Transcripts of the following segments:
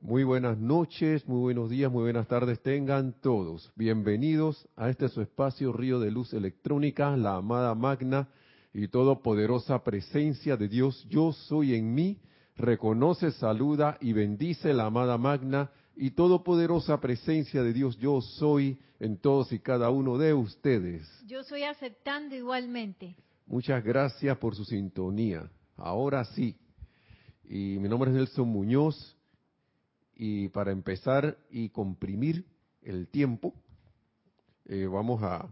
Muy buenas noches, muy buenos días, muy buenas tardes tengan todos. Bienvenidos a este su espacio Río de Luz Electrónica, la amada magna y todopoderosa presencia de Dios. Yo soy en mí. Reconoce, saluda y bendice la amada magna y todopoderosa presencia de Dios. Yo soy en todos y cada uno de ustedes. Yo soy aceptando igualmente. Muchas gracias por su sintonía. Ahora sí. Y mi nombre es Nelson Muñoz y para empezar y comprimir el tiempo, eh, vamos a,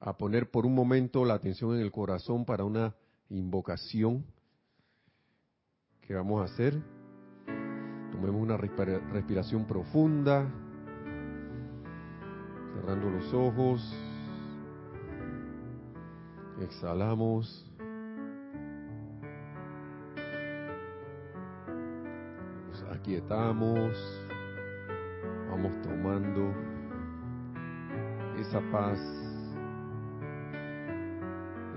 a poner por un momento la atención en el corazón para una invocación que vamos a hacer. Tomemos una respiración profunda, cerrando los ojos, exhalamos. Quietamos, vamos tomando esa paz,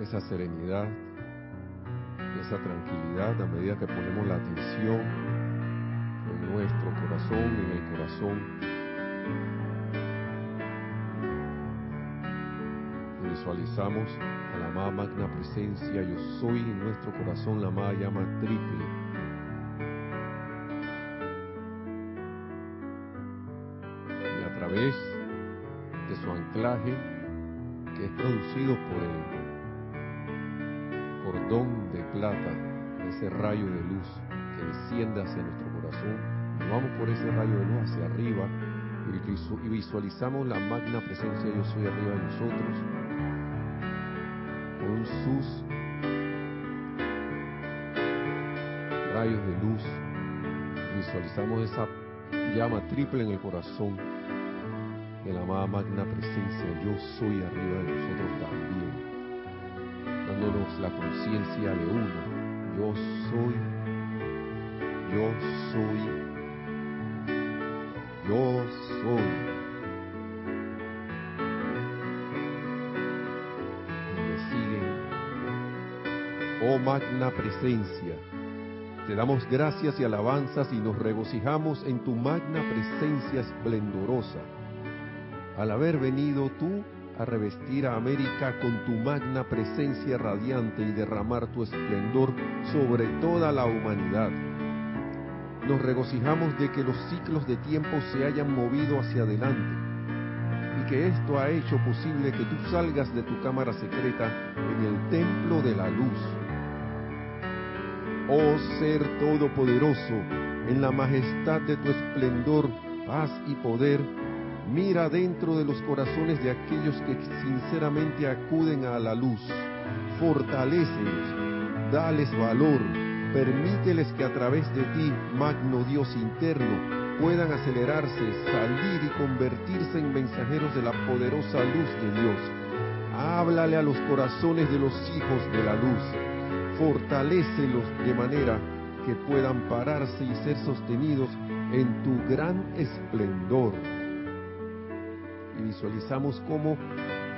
esa serenidad, esa tranquilidad a medida que ponemos la atención en nuestro corazón, en el corazón. visualizamos a la amada magna presencia, yo soy en nuestro corazón la amada llama triple de su anclaje que es producido por el cordón de plata, ese rayo de luz que desciende hacia nuestro corazón. Vamos por ese rayo de luz hacia arriba y visualizamos la magna presencia yo soy arriba de nosotros con sus rayos de luz. Visualizamos esa llama triple en el corazón de la amada magna presencia, yo soy arriba de nosotros también, dándonos la conciencia de uno, yo soy, yo soy, yo soy. Me siguen, oh magna presencia, te damos gracias y alabanzas y nos regocijamos en tu magna presencia esplendorosa al haber venido tú a revestir a América con tu magna presencia radiante y derramar tu esplendor sobre toda la humanidad. Nos regocijamos de que los ciclos de tiempo se hayan movido hacia adelante y que esto ha hecho posible que tú salgas de tu cámara secreta en el templo de la luz. Oh ser todopoderoso, en la majestad de tu esplendor, paz y poder, Mira dentro de los corazones de aquellos que sinceramente acuden a la luz. Fortalécelos, dales valor, permíteles que a través de ti, magno Dios interno, puedan acelerarse, salir y convertirse en mensajeros de la poderosa luz de Dios. Háblale a los corazones de los hijos de la luz. Fortalécelos de manera que puedan pararse y ser sostenidos en tu gran esplendor y visualizamos cómo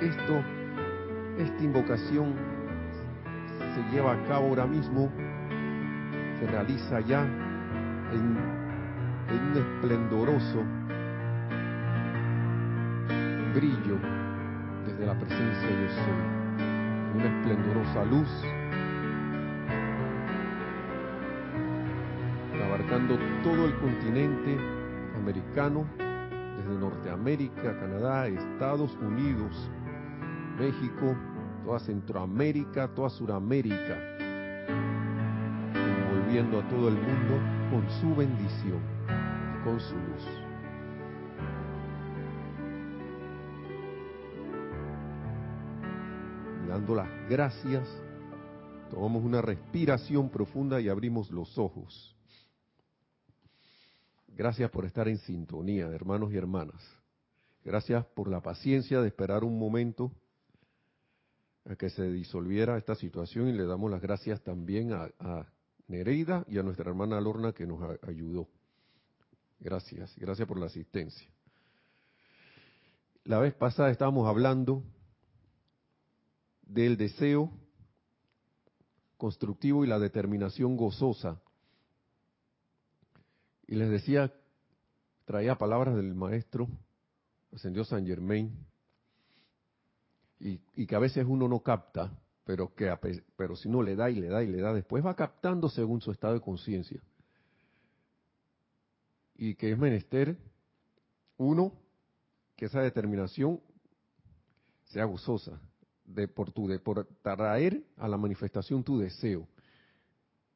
esto, esta invocación se lleva a cabo ahora mismo, se realiza ya en, un esplendoroso brillo desde la presencia de Dios una esplendorosa luz abarcando todo el continente americano desde Norteamérica, Canadá, Estados Unidos, México, toda Centroamérica, toda Suramérica, envolviendo a todo el mundo con su bendición y con su luz. Dando las gracias, tomamos una respiración profunda y abrimos los ojos. Gracias por estar en sintonía, hermanos y hermanas. Gracias por la paciencia de esperar un momento a que se disolviera esta situación y le damos las gracias también a, Nereida y a nuestra hermana Lorna que nos ayudó. Gracias, gracias por la asistencia. La vez pasada estábamos hablando del deseo constructivo y la determinación gozosa Y les decía, traía palabras del maestro, ascendió San Germain, y, que a veces uno no capta, pero que pero si no le da y le da y le da, después va captando según su estado de conciencia. Y que es menester, uno, que esa determinación sea gozosa, de por tu de por traer a la manifestación tu deseo.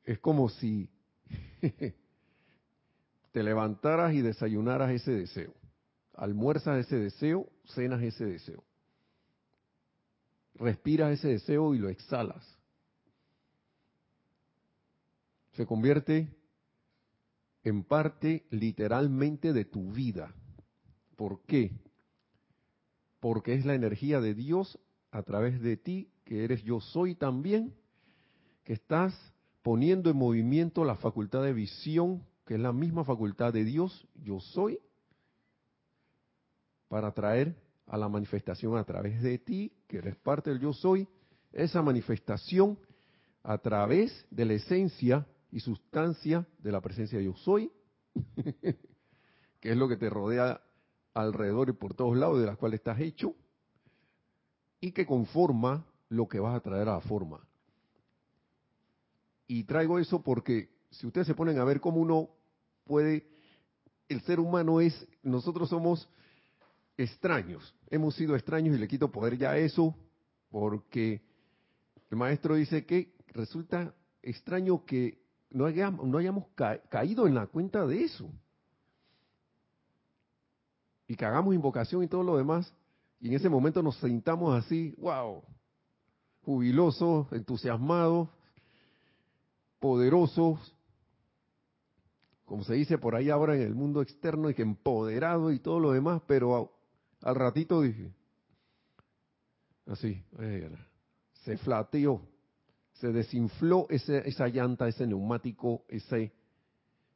Es como si te levantaras y desayunaras ese deseo. Almuerzas ese deseo, cenas ese deseo respiras ese deseo y lo exhalas. Se convierte en parte literalmente de tu vida. ¿Por qué? Porque es la energía de Dios a través de ti, que eres yo soy también, que estás poniendo en movimiento la facultad de visión, que es la misma facultad de Dios, yo soy, para traer a la manifestación a través de ti, que eres parte del yo soy, esa manifestación a través de la esencia y sustancia de la presencia de yo soy, que es lo que te rodea alrededor y por todos lados de las cuales estás hecho, y que conforma lo que vas a traer a la forma. Y traigo eso porque si ustedes se ponen a ver cómo uno puede, el ser humano es, nosotros somos extraños. Hemos sido extraños y le quito poder ya a eso porque el maestro dice que resulta extraño que no hayamos, no hayamos caído en la cuenta de eso. Y que hagamos invocación y todo lo demás. Y en ese momento nos sentamos así, wow, jubilosos, entusiasmados, poderosos, como se dice por ahí ahora en el mundo externo, y que empoderado y todo lo demás, pero al ratito dije, así, se flateó, se desinfló ese, esa llanta, ese neumático, ese,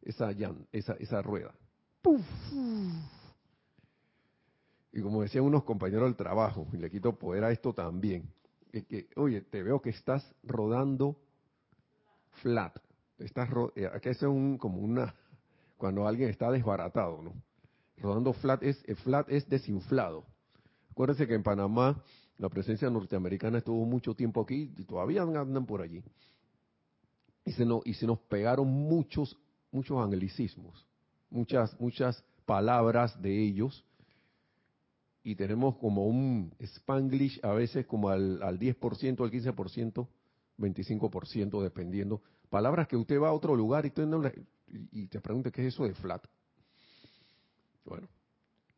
esa, esa, esa rueda. Y como decían unos compañeros del trabajo, y le quito poder a esto también, es que, oye, te veo que estás rodando flat. Estás, eh, aquí es como una, cuando alguien está desbaratado, ¿no? rodando flat es, el flat es desinflado. Acuérdense que en Panamá la presencia norteamericana estuvo mucho tiempo aquí y todavía andan por allí. Y se, y se nos pegaron muchos, muchos anglicismos, muchas, muchas palabras de ellos. Y tenemos como un spanglish a veces como al, al 10%, al 15%, 25%, dependiendo. Palabras que usted va a otro lugar y, y te pregunta qué es eso de flat. Bueno,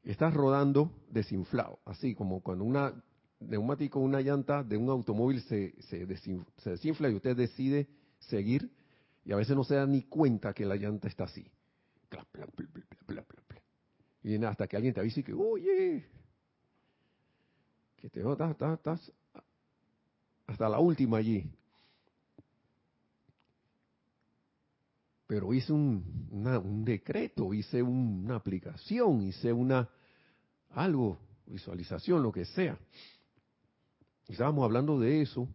estás rodando desinflado, así como cuando un neumático, una llanta de un automóvil se, se, desinfla y usted decide seguir y a veces no se da ni cuenta que la llanta está así. Y hasta que alguien te avise que, oye, que te estás hasta la última allí. Pero hice un, un decreto, hice una aplicación, hice una algo, visualización, lo que sea. Estábamos hablando de eso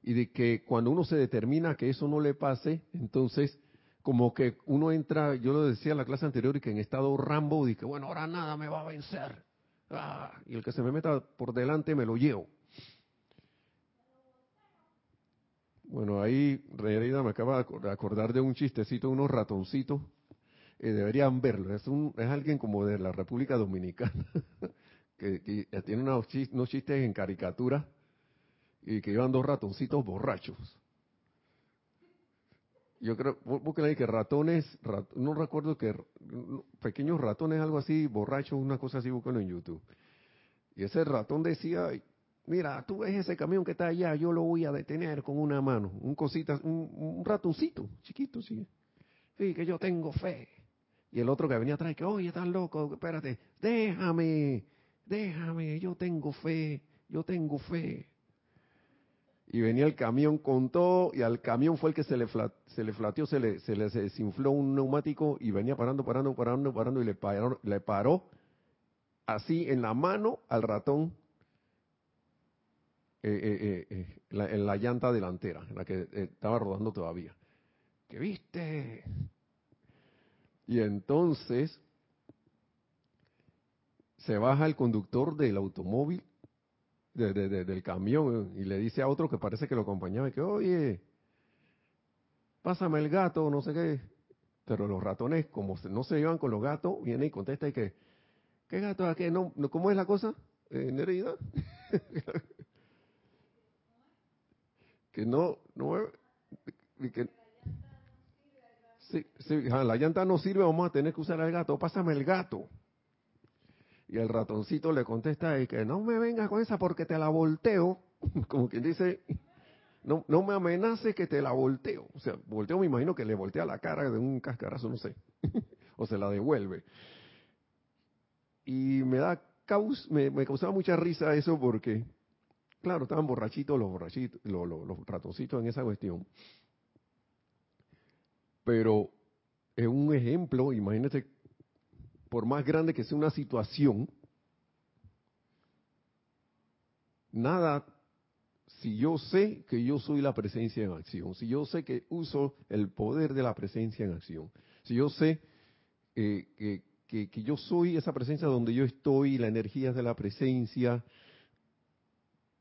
y de que cuando uno se determina que eso no le pase, entonces como que uno entra, yo lo decía en la clase anterior, y que en estado Rambo, y que bueno, ahora nada me va a vencer. Ah, y el que se me meta por delante me lo llevo. Bueno, ahí Reina me acaba de acordar de un chistecito unos ratoncitos. Eh, deberían verlo. Es, un, es alguien como de la República Dominicana, que, tiene unos chistes, en caricatura y que llevan dos ratoncitos borrachos. Yo creo, porque que ratones, no recuerdo que pequeños ratones, algo así, borrachos, una cosa así, búsquenlo en YouTube. Y ese ratón decía, mira, tú ves ese camión que está allá, yo lo voy a detener con una mano, un cosita, un, ratoncito, chiquito, sí. Sí, que yo tengo fe. Y el otro que venía atrás, que, oye, estás loco, espérate, déjame, déjame, yo tengo fe, yo tengo fe. Y venía el camión con todo, y al camión fue el que se le, se le flateó, se le, se desinfló un neumático, y venía parando, parando, parando, parando, y le paró así en la mano al ratón eh, eh, eh, en la llanta delantera, en la que estaba rodando todavía. ¿Qué viste? Y entonces se baja el conductor del automóvil, del camión, y le dice a otro que parece que lo acompañaba, que, oye, pásame el gato, no sé qué. Pero los ratones, como no se llevan con los gatos, viene y contesta y que, ¿qué gato es qué? No, ¿Cómo es la cosa, eh, Nereida? que no, no, que, sí, sí, la llanta no sirve, vamos a tener que usar el gato, pásame el gato. Y el ratoncito le contesta y que no me vengas con esa porque te la volteo, como quien dice, no, no me amenaces que te la volteo. O sea, volteo me imagino que le voltea la cara de un cascarazo, no sé. o se la devuelve. Y me da caus, me, causaba mucha risa eso porque, claro, estaban borrachitos los borrachitos, los, ratoncitos en esa cuestión. Pero es un ejemplo, imagínate, por más grande que sea una situación, nada si yo sé que yo soy la presencia en acción, si yo sé que uso el poder de la presencia en acción, si yo sé eh, que, que, yo soy esa presencia donde yo estoy, la energía de la presencia,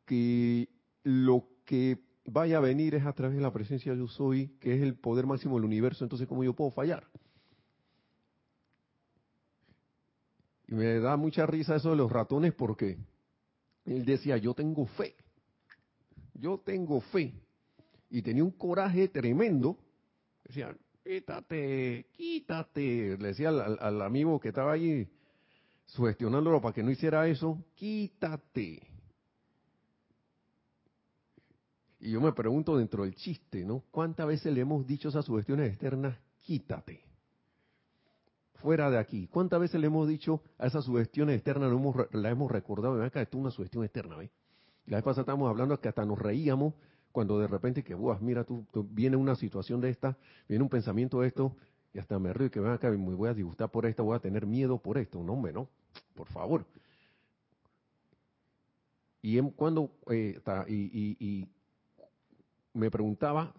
que lo que vaya a venir es a través de la presencia yo soy, que es el poder máximo del universo, entonces ¿cómo yo puedo fallar? Y me da mucha risa eso de los ratones porque él decía, yo tengo fe yo tengo fe. Y tenía un coraje tremendo. Decía, quítate, quítate. Le decía al, amigo que estaba allí sugestionándolo para que no hiciera eso, quítate. Y yo me pregunto dentro del chiste, ¿no? ¿Cuántas veces le hemos dicho esas sugestiones externas, quítate? Fuera de aquí. ¿Cuántas veces le hemos dicho a esas sugestiones externas, hemos, la hemos recordado? Ven acá, esto es una sugestión externa, ¿ves? La vez pasada estábamos hablando que hasta nos reíamos cuando de repente que, Buah, mira, tú, viene una situación de esta, viene un pensamiento de esto, y hasta me río y que ven acá, me voy a disgustar por esto, voy a tener miedo por esto. No, hombre, no, por favor. Y cuando, eh, y, me preguntaba,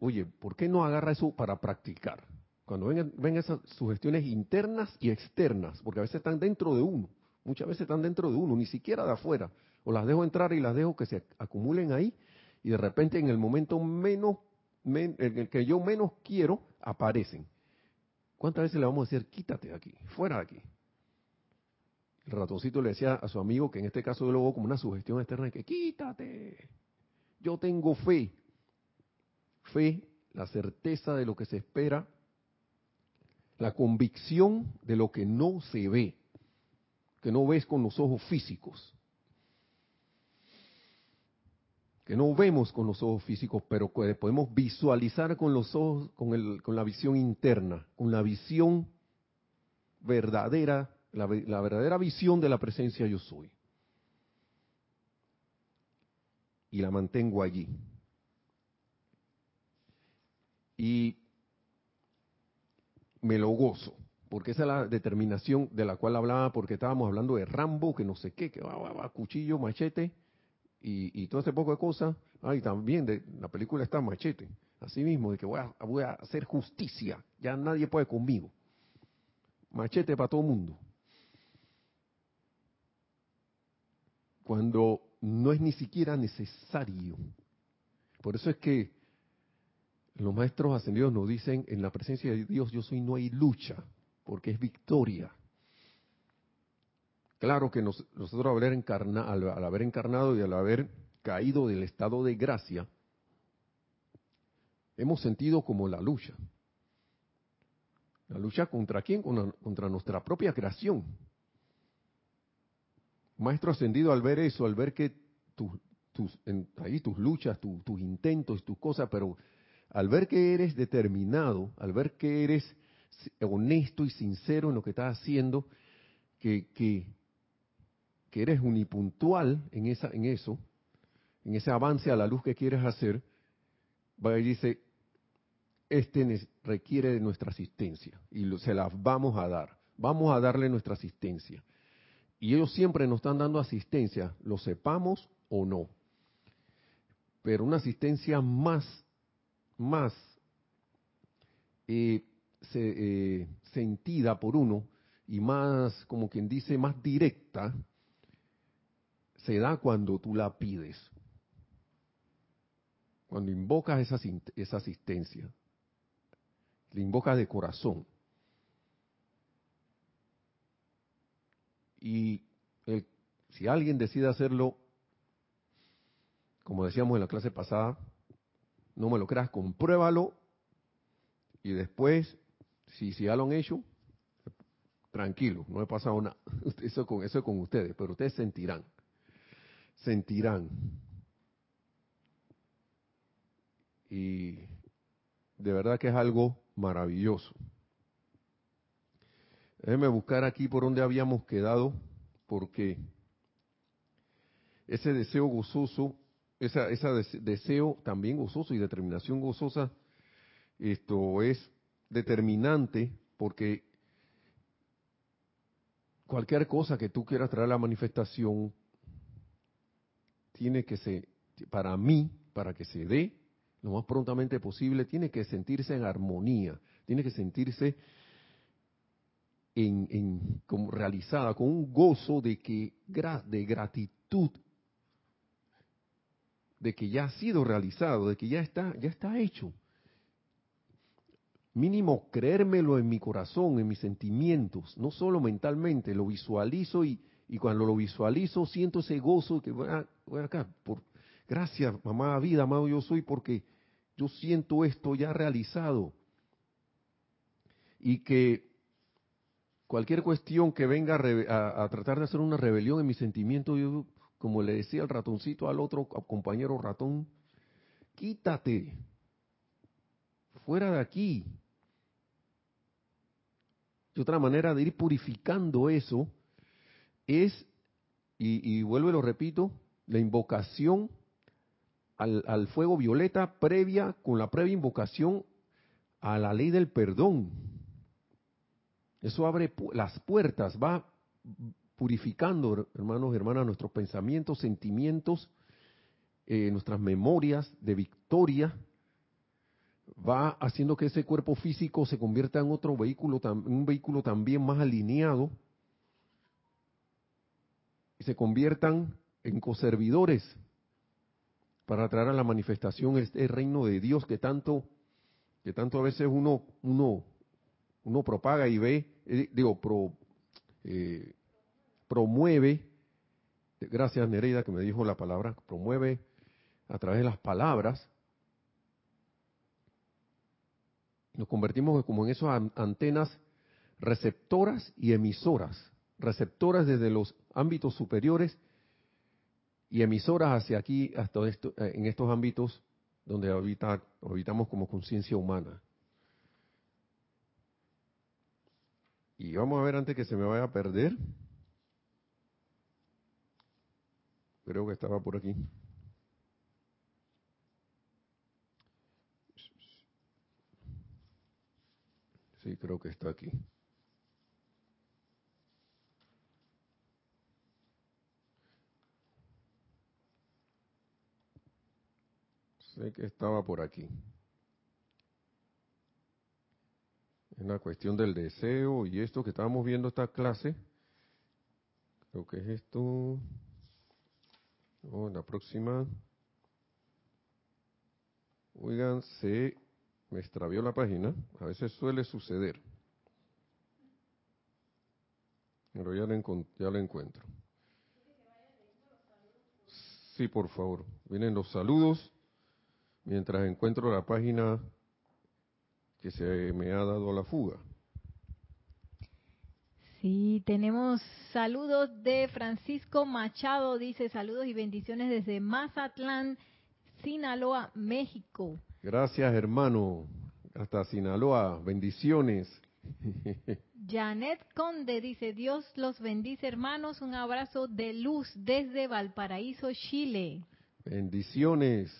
oye, ¿por qué no agarra eso para practicar? Cuando ven, esas sugestiones internas y externas, porque a veces están dentro de uno, muchas veces están dentro de uno, ni siquiera de afuera, o las dejo entrar y las dejo que se acumulen ahí y de repente en el momento menos en el que yo menos quiero aparecen. ¿Cuántas veces le vamos a decir quítate de aquí, fuera de aquí? El ratoncito le decía a su amigo que en este caso yo lo como una sugestión externa que quítate. Yo tengo fe. Fe, la certeza de lo que se espera, la convicción de lo que no se ve, que no ves con los ojos físicos que no vemos con los ojos físicos, pero que podemos visualizar con los ojos, con, el, con la visión interna, con la visión verdadera, la, la verdadera visión de la presencia yo soy. Y la mantengo allí. Y me lo gozo, porque esa es la determinación de la cual hablaba, porque estábamos hablando de Rambo, que no sé qué, que va, va, va, cuchillo, machete, y, todo ese poco de cosas. Ah, y también de la película está Machete, así mismo, de que voy a, voy a hacer justicia, ya nadie puede conmigo. Machete para todo el mundo. Cuando no es ni siquiera necesario. Por eso es que los maestros ascendidos nos dicen, en la presencia de Dios yo soy, no hay lucha, porque es victoria. Claro que nosotros al haber, al, haber encarnado y al haber caído del estado de gracia, hemos sentido como la lucha. La lucha contra quién? Contra, nuestra propia creación. Maestro ascendido al ver eso, al ver que tus, tus, ahí tus luchas, tus intentos, tus cosas, pero al ver que eres determinado, al ver que eres honesto y sincero en lo que estás haciendo, que, que eres unipuntual en, esa, en eso, en ese avance a la luz que quieres hacer, va y dice, este requiere de nuestra asistencia y se la vamos a dar, vamos a darle nuestra asistencia. Y ellos siempre nos están dando asistencia, lo sepamos o no. Pero una asistencia más, más eh, eh, sentida por uno y más, como quien dice, más directa, se da cuando tú la pides. Cuando invocas esa, esa asistencia. La invocas de corazón. Y si alguien decide hacerlo, como decíamos en la clase pasada, no me lo creas, compruébalo y después, si, ya lo han hecho, tranquilo, no he pasado nada. Eso con, eso es con ustedes, pero ustedes sentirán, sentirán. Y de verdad que es algo maravilloso. Déjenme buscar aquí por donde habíamos quedado, porque ese deseo gozoso, ese deseo también gozoso y determinación gozosa, esto es determinante porque cualquier cosa que tú quieras traer a la manifestación tiene que ser, para mí, para que se dé lo más prontamente posible, tiene que sentirse en armonía, tiene que sentirse en, como realizada, con un gozo de que de gratitud de que ya ha sido realizado, de que ya está, ya está hecho. Mínimo creérmelo en mi corazón, en mis sentimientos, no solo mentalmente, lo visualizo y, y cuando lo visualizo siento ese gozo que voy, acá, por, gracias mamá vida, amado yo soy, porque yo siento esto ya realizado. Y que cualquier cuestión que venga a, tratar de hacer una rebelión en mi sentimiento, yo, como le decía el ratoncito al otro compañero ratón, quítate, fuera de aquí. Y otra manera de ir purificando eso es, y, vuelvo y lo repito, la invocación al fuego violeta previa, con la previa invocación a la ley del perdón eso abre las puertas, va purificando, hermanos y hermanas, nuestros pensamientos, sentimientos, eh, nuestras memorias de victoria, va haciendo que ese cuerpo físico se convierta en otro vehículo, un vehículo también más alineado, y se conviertan en coservidores para traer a la manifestación este reino de Dios que tanto, que tanto a veces uno, uno uno propaga y ve, eh, digo, pro, eh, promueve, gracias Nereida que me dijo la palabra, promueve a través de las palabras, nos convertimos como en esas antenas receptoras y emisoras, receptoras desde los ámbitos superiores y emisoras hacia aquí, hasta esto, eh, en estos ámbitos donde habitamos como conciencia humana. Y vamos a ver antes que se me vaya a perder. Creo que estaba por aquí. Sí, creo que está aquí. Sé que estaba por aquí. En la cuestión del deseo y esto que estábamos viendo esta clase. Creo que es esto. Oh, la próxima. Oigan, se me extravió la página. A veces suele suceder. Pero ya la, ya encuentro. Sí, por favor. Vienen los saludos mientras encuentro la página que se me ha dado la fuga. Sí, tenemos saludos de Francisco Machado, dice saludos y bendiciones desde Mazatlán, Sinaloa, México. Gracias, hermano. Hasta Sinaloa, bendiciones. Janet Conde dice, Dios los bendice, hermanos, un abrazo de luz desde Valparaíso, Chile. Bendiciones.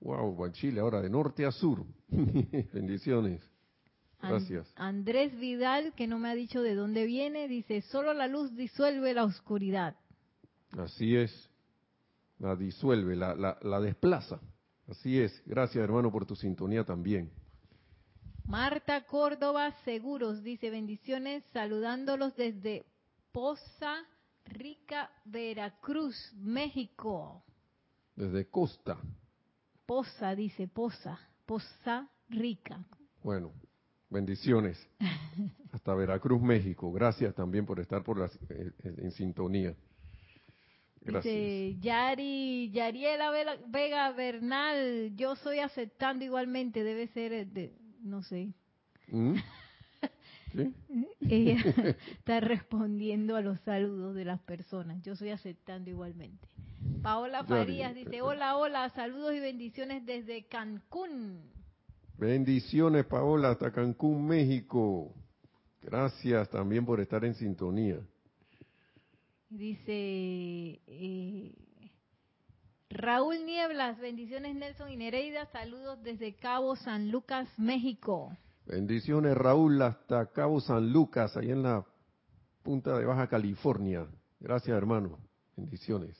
Wow, Chile, ahora de norte a sur. bendiciones. Gracias. Andrés Vidal, que no me ha dicho de dónde viene, dice, solo la luz disuelve la oscuridad. Así es, la disuelve, la, la, desplaza. Así es. Gracias hermano por tu sintonía también. Marta Córdoba Seguros dice bendiciones saludándolos desde Poza Rica, Veracruz, México. Desde Costa. Poza dice Poza, Poza Rica. Bueno, bendiciones. Hasta Veracruz, México. Gracias también por estar por eh, en sintonía. Gracias. Dice Yari, Yariela Vega Bernal, yo soy aceptando igualmente, debe ser eh, de, no sé. ¿Mm? Ella está respondiendo a los saludos de las personas. Yo estoy aceptando igualmente. Paola Farías dice, hola, hola, saludos y bendiciones desde Cancún. Bendiciones, Paola, hasta Cancún, México. Gracias también por estar en sintonía. Dice eh, Raúl Nieblas, bendiciones Nelson y Nereida, saludos desde Cabo San Lucas, México. Bendiciones Raúl hasta Cabo San Lucas, ahí en la punta de Baja California. Gracias hermano, bendiciones.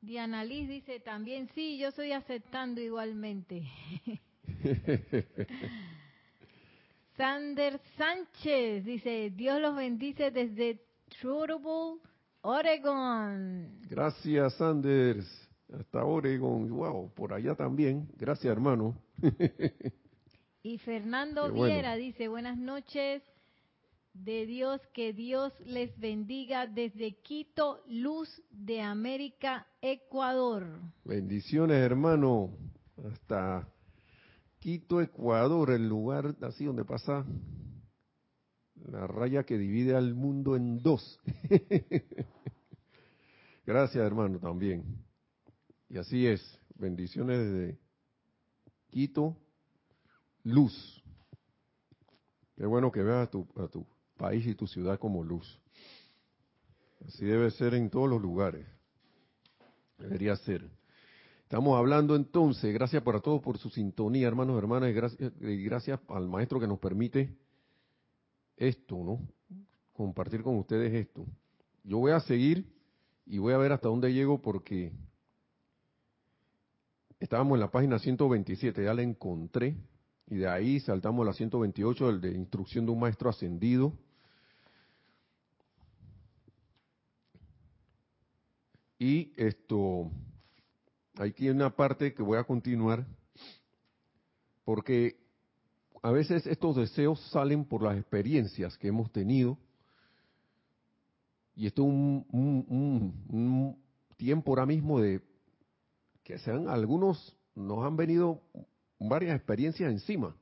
Diana Liz dice también, sí, yo estoy aceptando igualmente. Sander Sánchez dice, Dios los bendice desde Trouble, Oregon. Gracias, Sanders. Hasta Oregon. Wow, por allá también. Gracias, hermano. y Fernando Viera dice, buenas noches de Dios, que Dios les bendiga desde Quito, Luz de América, Ecuador. Bendiciones, hermano. Hasta Quito, Ecuador, el lugar así donde pasa la raya que divide al mundo en dos. Gracias, hermano, también. Y así es. Bendiciones desde Quito, luz. Qué bueno que veas a tu, a tu país y tu ciudad como luz. Así debe ser en todos los lugares. Debería ser. Estamos hablando entonces, gracias para todos por su sintonía, hermanos, y gracias, y gracias al maestro que nos permite esto, ¿no? Compartir con ustedes esto. Yo voy a seguir y voy a ver hasta dónde llego porque estábamos en la página 127, ya la encontré, y de ahí saltamos a la 128, el de instrucción de un maestro ascendido. Y esto, aquí hay una parte que voy a continuar, porque a veces estos deseos salen por las experiencias que hemos tenido. Y esto es un, tiempo ahora mismo de que sean algunos, nos han venido varias experiencias encima.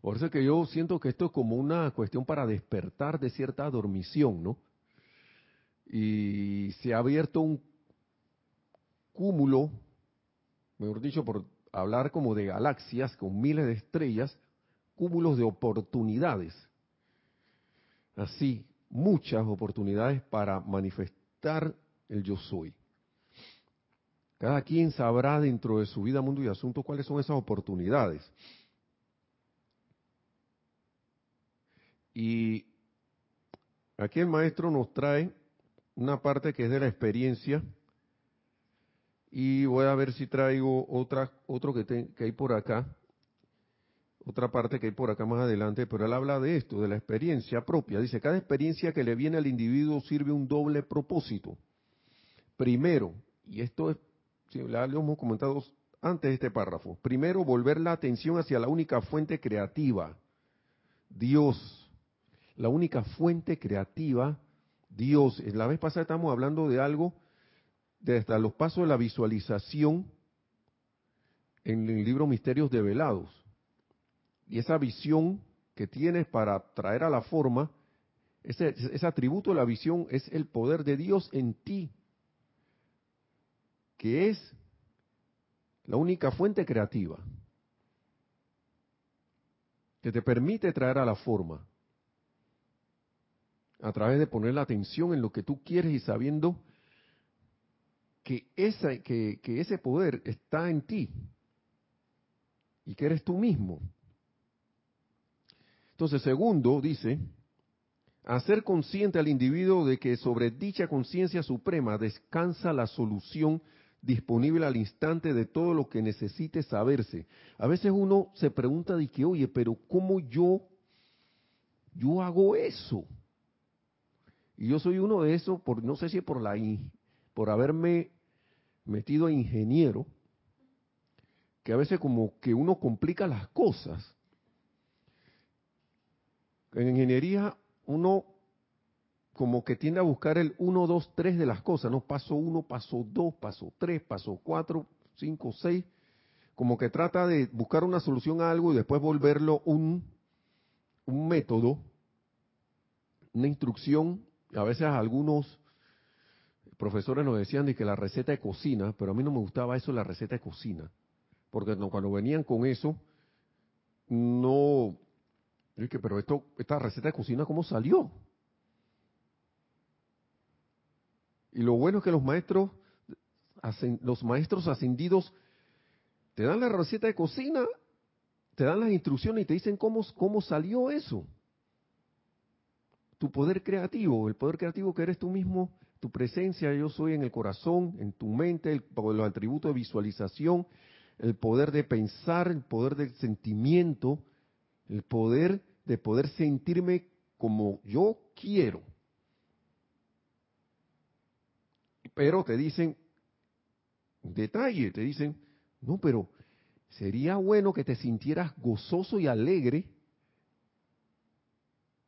Por eso es que yo siento que esto es como una cuestión para despertar de cierta dormición, ¿no? Y se ha abierto un cúmulo, mejor dicho, por hablar como de galaxias con miles de estrellas, cúmulos de oportunidades. Así, muchas oportunidades para manifestar el yo soy. Cada quien sabrá dentro de su vida, mundo y asunto cuáles son esas oportunidades. Y aquí el maestro nos trae una parte que es de la experiencia y voy a ver si traigo otra, otro que, que hay por acá, otra parte que hay por acá más adelante, pero él habla de esto, de la experiencia propia. Dice, cada experiencia que le viene al individuo sirve un doble propósito. Primero, y esto es, si lo hemos comentado antes de este párrafo, primero volver la atención hacia la única fuente creativa, Dios. La única fuente creativa, Dios. La vez pasada estamos hablando de algo desde los pasos de la visualización en el libro Misterios Develados. Y esa visión que tienes para traer a la forma, ese, ese atributo de la visión es el poder de Dios en ti, que es la única fuente creativa que te permite traer a la forma a través de poner la atención en lo que tú quieres y sabiendo que, esa, que, ese poder está en ti y que eres tú mismo. Entonces, segundo, dice, hacer consciente al individuo de que sobre dicha conciencia suprema descansa la solución disponible al instante de todo lo que necesite saberse. A veces uno se pregunta de que, oye, pero ¿cómo yo, yo hago eso? Y yo soy uno de esos, por, no sé si por, la, por haberme metido a ingeniero, que a veces como que uno complica las cosas. En ingeniería uno como que tiende a buscar el 1, 2, 3 de las cosas, ¿no? Paso 1, paso 2, paso 3, paso 4, 5, 6, como que trata de buscar una solución a algo y después volverlo un, un método, una instrucción. A veces algunos profesores nos decían de que la receta de cocina, pero a mí no me gustaba eso la receta de cocina, porque cuando venían con eso, no, que, pero esto, esta receta de cocina, ¿cómo salió? Y lo bueno es que los maestros, los maestros ascendidos te dan la receta de cocina, te dan las instrucciones y te dicen cómo, cómo salió eso. Tu poder creativo, el poder creativo que eres tú mismo, tu presencia, yo soy en el corazón, en tu mente, el, los atributos de visualización, el poder de pensar, el poder del sentimiento, el poder de poder sentirme como yo quiero. Pero te dicen, detalle, te dicen, no, pero sería bueno que te sintieras gozoso y alegre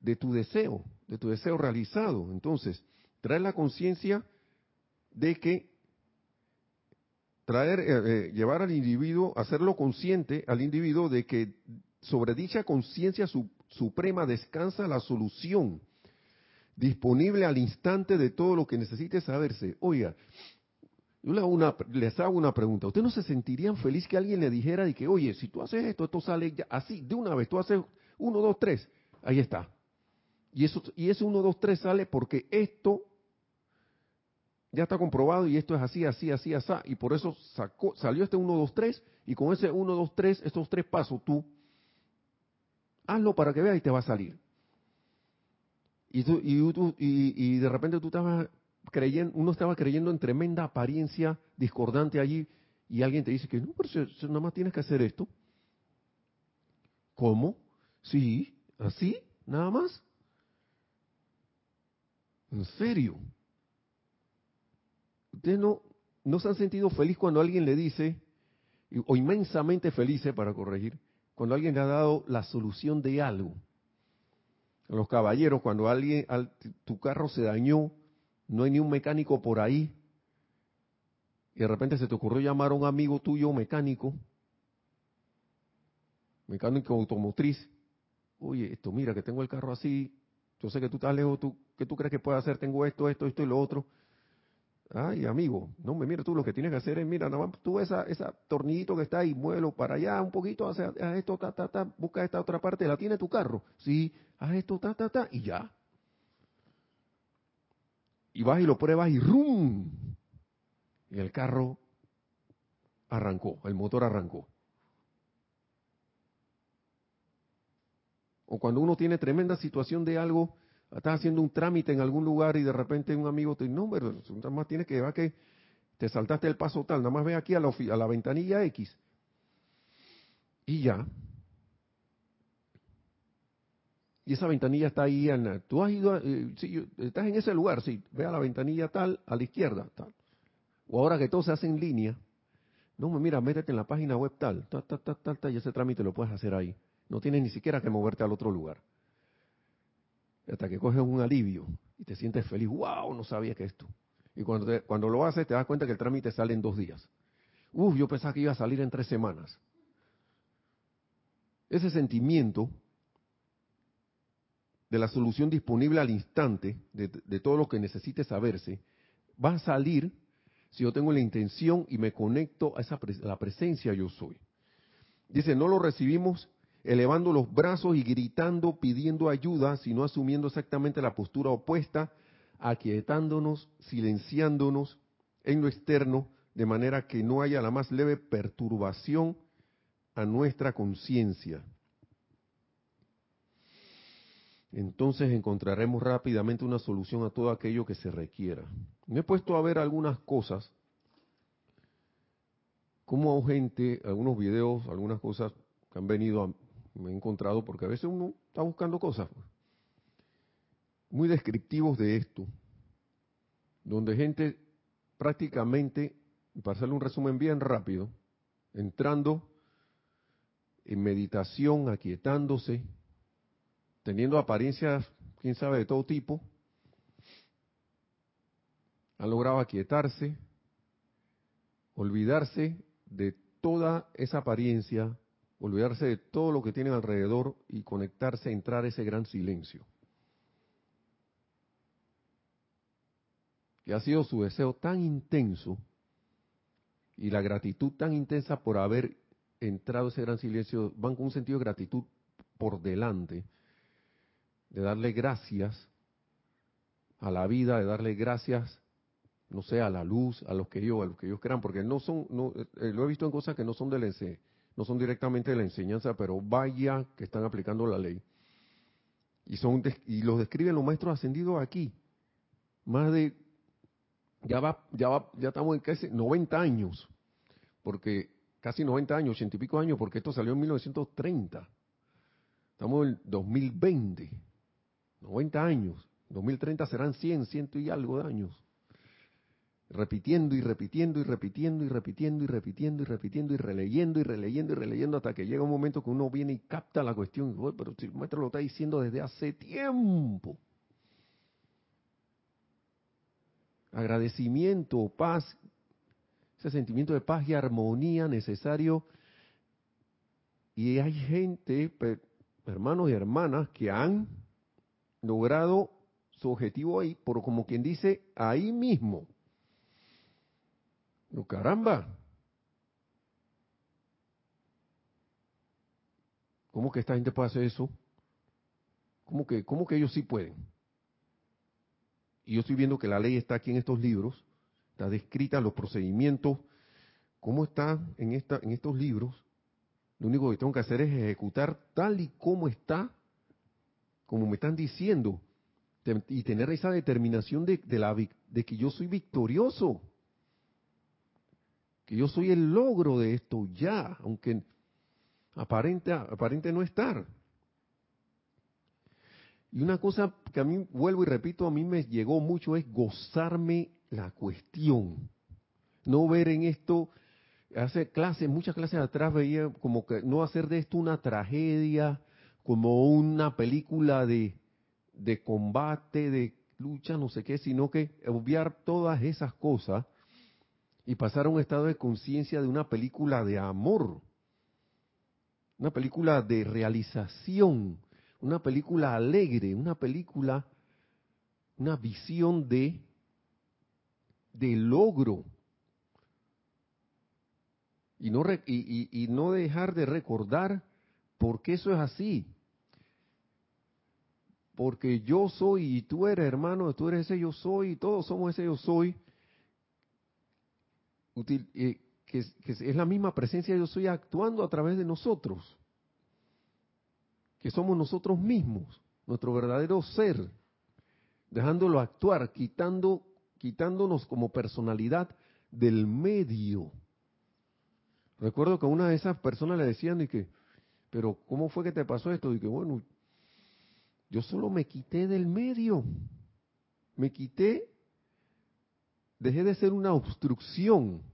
de tu deseo, de tu deseo realizado. Entonces, traer la conciencia de que traer, eh, eh, llevar al individuo, hacerlo consciente al individuo de que sobre dicha conciencia suprema descansa la solución disponible al instante de todo lo que necesite saberse. Oiga, yo les hago, una, les hago una pregunta. ¿Ustedes no se sentirían feliz que alguien le dijera y que, oye, si tú haces esto, esto sale ya, así, de una vez, tú haces uno, dos, tres, ahí está. Y, eso, y ese uno, dos, tres sale porque esto ya está comprobado y esto es así, así, así, así. Y por eso sacó, salió este uno, dos, tres, y con ese uno, dos, tres, estos tres pasos tú hazlo para que veas y te va a salir. Y, tú, y, de repente tú estabas creyendo, uno estaba creyendo en tremenda apariencia discordante allí y alguien te dice que no, pero nada más tienes que hacer esto. ¿Cómo? Sí, así, nada más. ¿En serio? Ustedes no, no se han sentido feliz cuando alguien le dice, o inmensamente felices para corregir, cuando alguien le ha dado la solución de algo los caballeros, cuando alguien, tu carro se dañó, no hay ni un mecánico por ahí, y de repente se te ocurrió llamar a un amigo tuyo mecánico, mecánico automotriz, oye, esto mira que tengo el carro así, yo sé que tú estás lejos, tú, ¿qué tú crees que puedo hacer? Tengo esto, esto, esto y lo otro. Ay, amigo, no me mira tú, lo que tienes que hacer es, mira, nada más tú esa, esa tornillito que está ahí, muévelo para allá un poquito, haz, esto, ta, ta, ta, busca esta otra parte, la tiene tu carro. Sí, haz esto, ta, ta, ta, y ya. Y vas y lo pruebas y ¡rum! Y el carro arrancó, el motor arrancó. O cuando uno tiene tremenda situación de algo, estás haciendo un trámite en algún lugar y de repente un amigo te dice, no, pero nada más tienes que ver que te saltaste el paso tal, nada más ve aquí a la, a la ventanilla X. Y ya. Y esa ventanilla está ahí, en, tú has ido, eh, estás en ese lugar, sí, ve a la ventanilla tal, a la izquierda, tal. O ahora que todo se hace en línea, no, mira, métete en la página web tal, tal, tal, tal, tal, y ese trámite lo puedes hacer ahí. No tienes ni siquiera que moverte al otro lugar hasta que coges un alivio y te sientes feliz, wow, no sabía que esto. Y cuando, cuando lo haces te das cuenta que el trámite sale en dos días. Uf, yo pensaba que iba a salir en tres semanas. Ese sentimiento de la solución disponible al instante, de, todo lo que necesite saberse, va a salir si yo tengo la intención y me conecto a esa la presencia yo soy. Dice, no lo recibimos elevando los brazos y gritando, pidiendo ayuda, sino asumiendo exactamente la postura opuesta, aquietándonos, silenciándonos en lo externo, de manera que no haya la más leve perturbación a nuestra conciencia. Entonces encontraremos rápidamente una solución a todo aquello que se requiera. Me he puesto a ver algunas cosas cómo gente, algunos videos, algunas cosas que han venido, me he encontrado, porque a veces uno está buscando cosas pues, muy descriptivos de esto, donde gente prácticamente, para hacerle un resumen bien rápido, entrando en meditación, aquietándose, teniendo apariencias, quién sabe, de todo tipo, han logrado aquietarse, olvidarse de toda esa apariencia, olvidarse de todo lo que tienen alrededor y conectarse entrar a ese gran silencio. Que ha sido su deseo tan intenso y la gratitud tan intensa por haber entrado ese gran silencio, van con un sentido de gratitud por delante, de darle gracias a la vida, de darle gracias no sé, a la luz, a los que ellos, a los que ellos crean, porque no son, no, eh, lo he visto en cosas que no son de la, no son directamente de la enseñanza, pero vaya que están aplicando la ley. Y son y los describen los maestros ascendidos aquí. Más de ya va, ya va, ya estamos en casi 90 años, porque casi 90 años, 80 y pico años, porque esto salió en 1930. Estamos en 2020, 90 años. 2030 serán 100, ciento y algo de años repitiendo y repitiendo y repitiendo y repitiendo y repitiendo y repitiendo y releyendo y releyendo y releyendo hasta que llega un momento que uno viene y capta la cuestión. pero si el maestro lo está diciendo desde hace tiempo. Agradecimiento, paz, ese sentimiento de paz y armonía necesario. Y hay gente, hermanos y hermanas, que han logrado su objetivo ahí, por como quien dice, ahí mismo no, caramba. ¿Cómo que esta gente puede hacer eso? ¿Cómo que, cómo que ellos sí pueden? Y yo estoy viendo que la ley está aquí en estos libros, está descrita los procedimientos, cómo está en, esta, en estos libros. Lo único que tengo que hacer es ejecutar tal y como está, como me están diciendo, y tener esa determinación de, de, la, de que yo soy victorioso que yo soy el logro de esto ya, aunque aparente, aparente no estar. Y una cosa que a mí, vuelvo y repito, a mí me llegó mucho es gozarme la cuestión. No ver en esto, hace clases, muchas clases atrás veía como que no hacer de esto una tragedia, como una película de, de combate, de lucha, no sé qué, sino que obviar todas esas cosas y pasar a un estado de conciencia de una película de amor, una película de realización, una película alegre, una película, una visión de, de logro. Y no, y, y no dejar de recordar por qué eso es así. Porque yo soy y tú eres hermano, tú eres ese yo soy y todos somos ese yo soy eh, que, es la misma presencia yo soy actuando a través de nosotros, que somos nosotros mismos, nuestro verdadero ser, dejándolo actuar, quitando, quitándonos como personalidad del medio. Recuerdo que a una de esas personas le decían y que, pero ¿cómo fue que te pasó esto? Y que bueno, yo solo me quité del medio, me quité, dejé de ser una obstrucción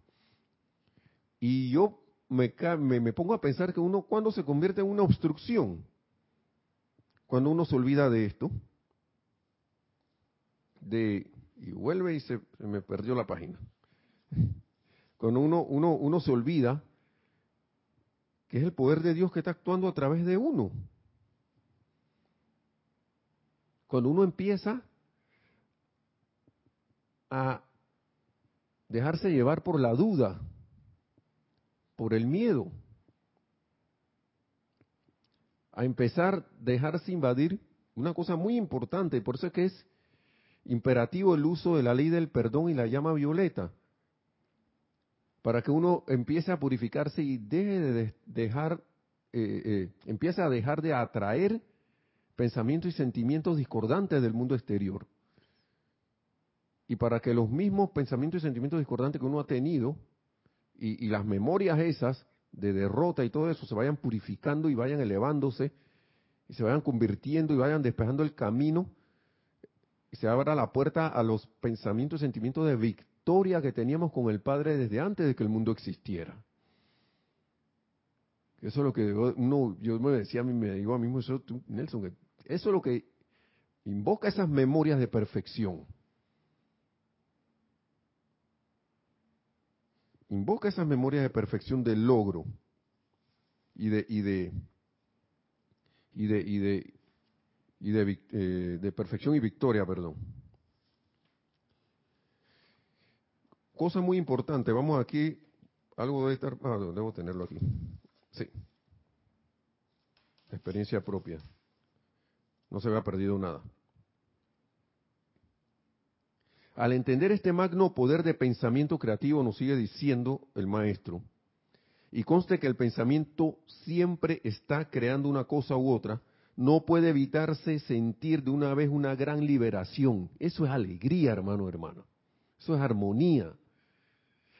y yo me, me, pongo a pensar que uno, cuando se convierte en una obstrucción? Cuando uno se olvida de esto, de, y vuelve y se, me perdió la página. Cuando uno, uno, uno se olvida que es el poder de Dios que está actuando a través de uno. Cuando uno empieza a dejarse llevar por la duda, por el miedo. A empezar, dejarse invadir una cosa muy importante, por eso es que es imperativo el uso de la ley del perdón y la llama violeta, para que uno empiece a purificarse y deje de dejar, eh, eh, empiece a dejar de atraer pensamientos y sentimientos discordantes del mundo exterior. Y para que los mismos pensamientos y sentimientos discordantes que uno ha tenido y, las memorias esas de derrota y todo eso se vayan purificando y vayan elevándose y se vayan convirtiendo y vayan despejando el camino y se abra la puerta a los pensamientos y sentimientos de victoria que teníamos con el Padre desde antes de que el mundo existiera. Eso es lo que uno, yo me decía a mí, me digo a mí mismo, Nelson, eso es lo que invoca esas memorias de perfección. Invoca esas memorias de perfección de logro y de y de y de y de, y de, eh, de perfección y victoria, perdón. Cosa muy importante, vamos aquí, algo debe estar, ah, debo tenerlo aquí. Sí. Experiencia propia. No se había perdido nada. Al entender este magno poder de pensamiento creativo, nos sigue diciendo el maestro, y conste que el pensamiento siempre está creando una cosa u otra, no puede evitarse sentir de una vez una gran liberación. Eso es alegría, hermano, hermana. Eso es armonía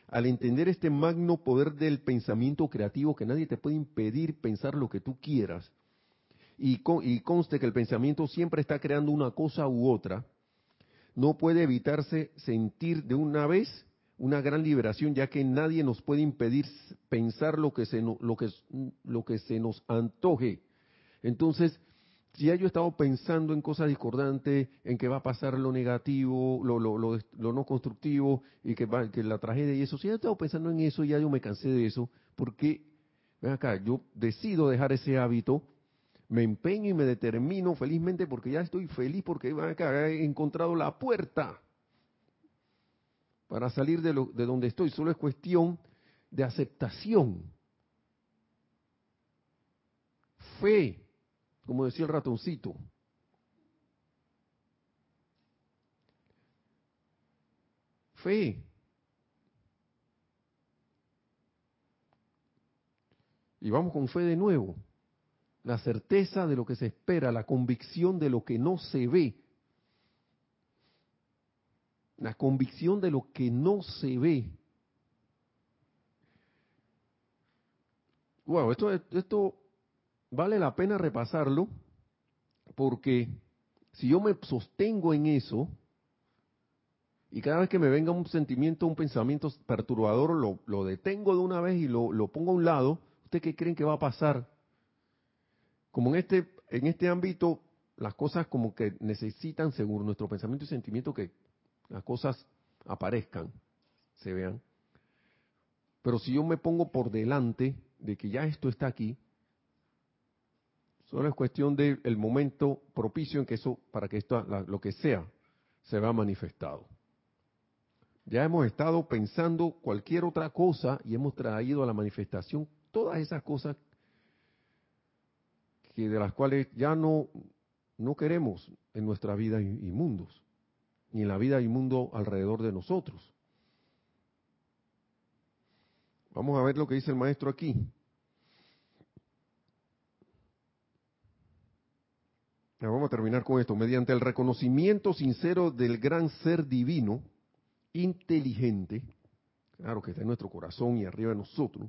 al entender este magno poder del pensamiento creativo, que nadie te puede impedir pensar lo que tú quieras, y, conste que el pensamiento siempre está creando una cosa u otra, no puede evitarse sentir de una vez una gran liberación, ya que nadie nos puede impedir pensar lo que se, lo que, lo que se nos antoje. Entonces, si ya yo he estado pensando en cosas discordantes, en que va a pasar lo negativo, lo, lo, lo, no constructivo, y que, va, que la tragedia y eso, si ya he estado pensando en eso, ya yo me cansé de eso, porque, ven acá, yo decido dejar ese hábito, me empeño y me determino felizmente porque ya estoy feliz porque he encontrado la puerta para salir de, lo, de donde estoy, solo es cuestión de aceptación. Fe, como decía el ratoncito. Fe. Y vamos con fe de nuevo. La certeza de lo que se espera, la convicción de lo que no se ve. La convicción de lo que no se ve. Wow, esto, esto vale la pena repasarlo porque si yo me sostengo en eso y cada vez que me venga un sentimiento, un pensamiento perturbador, lo, lo detengo de una vez y lo, lo, pongo a un lado, ¿usted qué creen que va a pasar? Como en este, en este ámbito, las cosas como que necesitan, según nuestro pensamiento y sentimiento, que las cosas aparezcan, se vean. Pero si yo me pongo por delante de que ya esto está aquí, Solo es cuestión del momento propicio en que eso, para que esto, lo que sea, se vea manifestado. Ya hemos estado pensando cualquier otra cosa y hemos traído a la manifestación todas esas cosas que de las cuales ya no, no queremos en nuestra vida y mundos, ni en la vida y mundo alrededor de nosotros. Vamos a ver lo que dice el maestro aquí. vamos a terminar con esto. Mediante el reconocimiento sincero del gran ser divino, inteligente, claro que está en nuestro corazón y arriba de nosotros,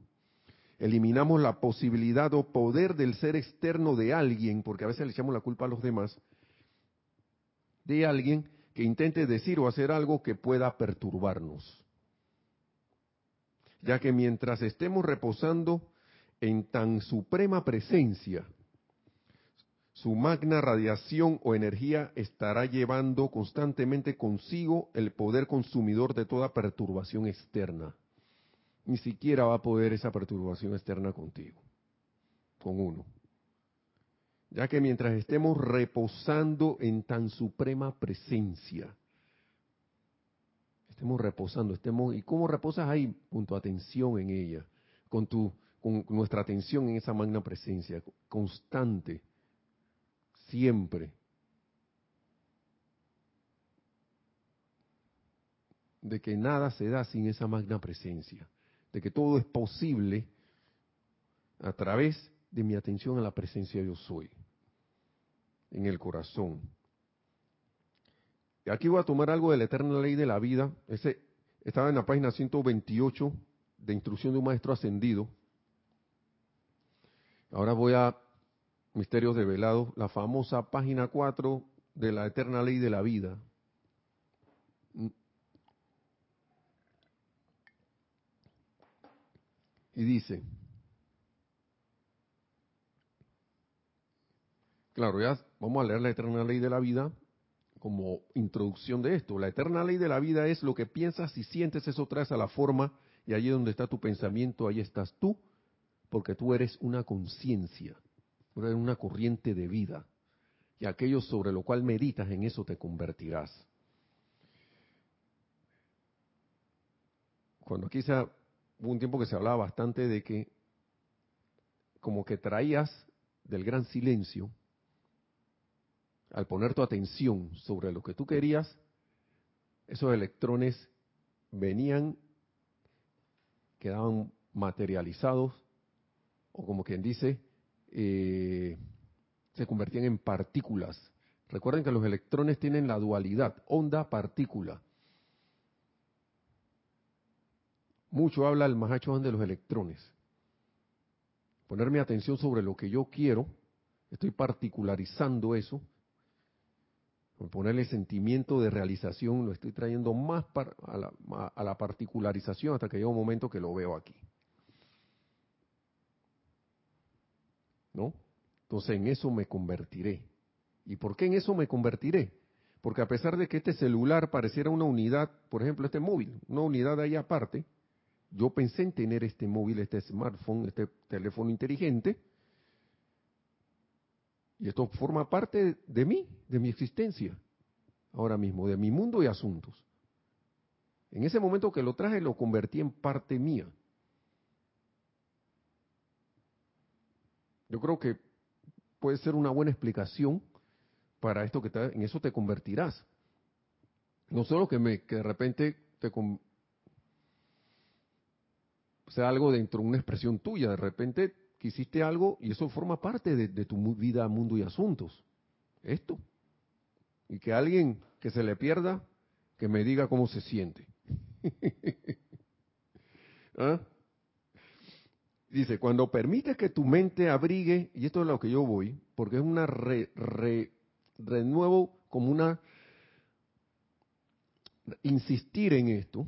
eliminamos la posibilidad o poder del ser externo de alguien, porque a veces le echamos la culpa a los demás, de alguien que intente decir o hacer algo que pueda perturbarnos. Ya que mientras estemos reposando en tan suprema presencia, su magna radiación o energía estará llevando constantemente consigo el poder consumidor de toda perturbación externa. Ni siquiera va a poder esa perturbación externa contigo, con uno. Ya que mientras estemos reposando en tan suprema presencia, estemos reposando, estemos, ¿y cómo reposas ahí? Con tu atención en ella, con tu, con nuestra atención en esa magna presencia, constante siempre. De que nada se da sin esa magna presencia, de que todo es posible a través de mi atención a la presencia de yo soy, en el corazón. Y aquí voy a tomar algo de la eterna ley de la vida. Ese estaba en la página 128 de instrucción de un maestro ascendido. Ahora voy a Misterios Develados, la famosa página 4 de la eterna ley de la vida. Y dice, claro, ya vamos a leer la eterna ley de la vida como introducción de esto. La eterna ley de la vida es lo que piensas y sientes, eso traes a la forma, y allí donde está tu pensamiento, ahí estás tú, porque tú eres una conciencia en una corriente de vida. Y aquello sobre lo cual meditas, en eso te convertirás. Cuando aquí se, hubo un tiempo que se hablaba bastante de que como que traías del gran silencio, al poner tu atención sobre lo que tú querías, esos electrones venían, quedaban materializados, o como quien dice, eh, se convertían en partículas. Recuerden que los electrones tienen la dualidad, onda-partícula. Mucho habla el Mahacho de los electrones. Poner mi atención sobre lo que yo quiero, estoy particularizando eso. Ponerle sentimiento de realización, lo estoy trayendo más a, la, a la particularización hasta que llega un momento que lo veo aquí. ¿no? Entonces en eso me convertiré. ¿Y por qué en eso me convertiré? Porque a pesar de que este celular pareciera una unidad, por ejemplo, este móvil, una unidad ahí aparte, yo pensé en tener este móvil, este smartphone, este teléfono inteligente, y esto forma parte de mí, de mi existencia, ahora mismo, de mi mundo y asuntos. En ese momento que lo traje, lo convertí en parte mía. Yo creo que puede ser una buena explicación para esto que en eso te convertirás. No solo que, me, que de repente te sea algo dentro de una expresión tuya, de repente quisiste algo y eso forma parte de, tu vida, mundo y asuntos. Esto. Y que alguien que se le pierda, que me diga cómo se siente. ¿Ah? Dice, cuando permites que tu mente abrigue, y esto es lo que yo voy, porque es una re, renuevo, como una, insistir en esto,